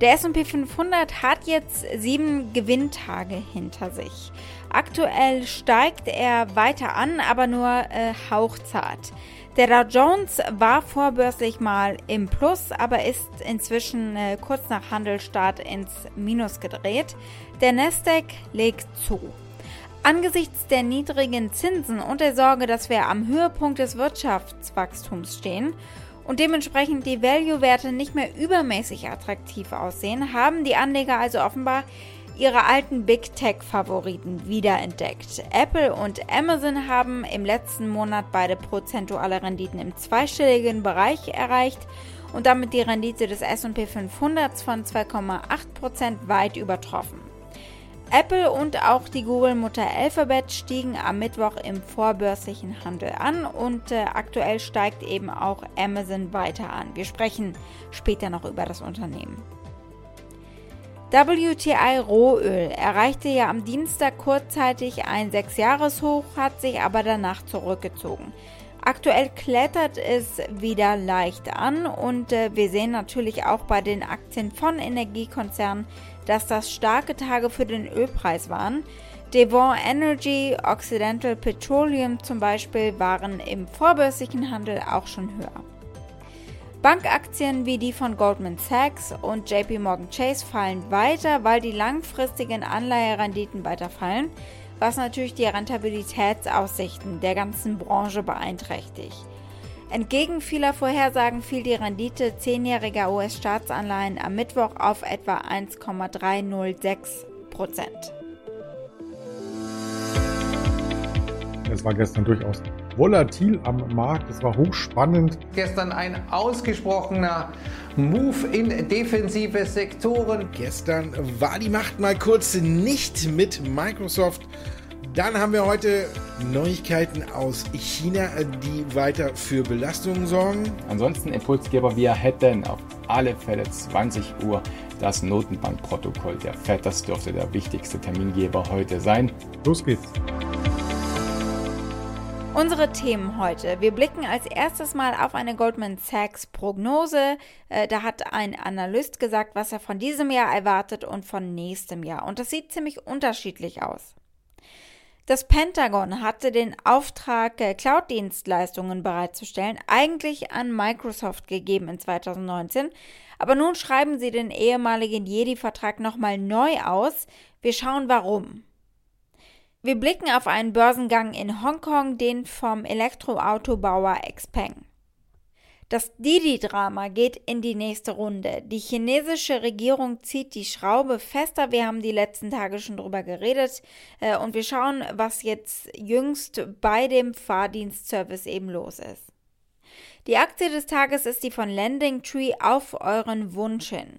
Der S&P 500 hat jetzt sieben Gewinntage hinter sich. Aktuell steigt er weiter an, aber nur äh, hauchzart. Der Dow Jones war vorbörslich mal im Plus, aber ist inzwischen äh, kurz nach Handelstart ins Minus gedreht. Der Nasdaq legt zu. Angesichts der niedrigen Zinsen und der Sorge, dass wir am Höhepunkt des Wirtschaftswachstums stehen und dementsprechend die Value-Werte nicht mehr übermäßig attraktiv aussehen, haben die Anleger also offenbar ihre alten Big Tech-Favoriten wiederentdeckt. Apple und Amazon haben im letzten Monat beide prozentuale Renditen im zweistelligen Bereich erreicht und damit die Rendite des SP 500 von 2,8% weit übertroffen. Apple und auch die Google-Mutter Alphabet stiegen am Mittwoch im vorbörslichen Handel an und äh, aktuell steigt eben auch Amazon weiter an. Wir sprechen später noch über das Unternehmen. WTI Rohöl erreichte ja am Dienstag kurzzeitig ein 6-Jahres-Hoch, hat sich aber danach zurückgezogen. Aktuell klettert es wieder leicht an und äh, wir sehen natürlich auch bei den Aktien von Energiekonzernen, dass das starke Tage für den Ölpreis waren. Devon Energy, Occidental Petroleum zum Beispiel waren im vorbörslichen Handel auch schon höher. Bankaktien wie die von Goldman Sachs und JP Morgan Chase fallen weiter, weil die langfristigen Anleiherenditen weiter fallen, was natürlich die Rentabilitätsaussichten der ganzen Branche beeinträchtigt. Entgegen vieler Vorhersagen fiel die Rendite zehnjähriger US-Staatsanleihen am Mittwoch auf etwa 1,306 Prozent. Es war gestern durchaus volatil am Markt. Es war hochspannend. Gestern ein ausgesprochener Move in defensive Sektoren. Gestern war die Macht mal kurz nicht mit Microsoft. Dann haben wir heute Neuigkeiten aus China, die weiter für Belastungen sorgen. Ansonsten Impulsgeber, wir hätten auf alle Fälle 20 Uhr das Notenbankprotokoll der FED. Das dürfte der wichtigste Termingeber heute sein. Los geht's. Unsere Themen heute. Wir blicken als erstes mal auf eine Goldman Sachs Prognose. Äh, da hat ein Analyst gesagt, was er von diesem Jahr erwartet und von nächstem Jahr. Und das sieht ziemlich unterschiedlich aus. Das Pentagon hatte den Auftrag, äh, Cloud-Dienstleistungen bereitzustellen, eigentlich an Microsoft gegeben in 2019. Aber nun schreiben sie den ehemaligen Jedi-Vertrag nochmal neu aus. Wir schauen warum. Wir blicken auf einen Börsengang in Hongkong, den vom Elektroautobauer Xpeng. Das Didi-Drama geht in die nächste Runde. Die chinesische Regierung zieht die Schraube fester. Wir haben die letzten Tage schon drüber geredet. Äh, und wir schauen, was jetzt jüngst bei dem Fahrdienstservice eben los ist. Die Aktie des Tages ist die von Landing Tree auf euren Wunsch hin.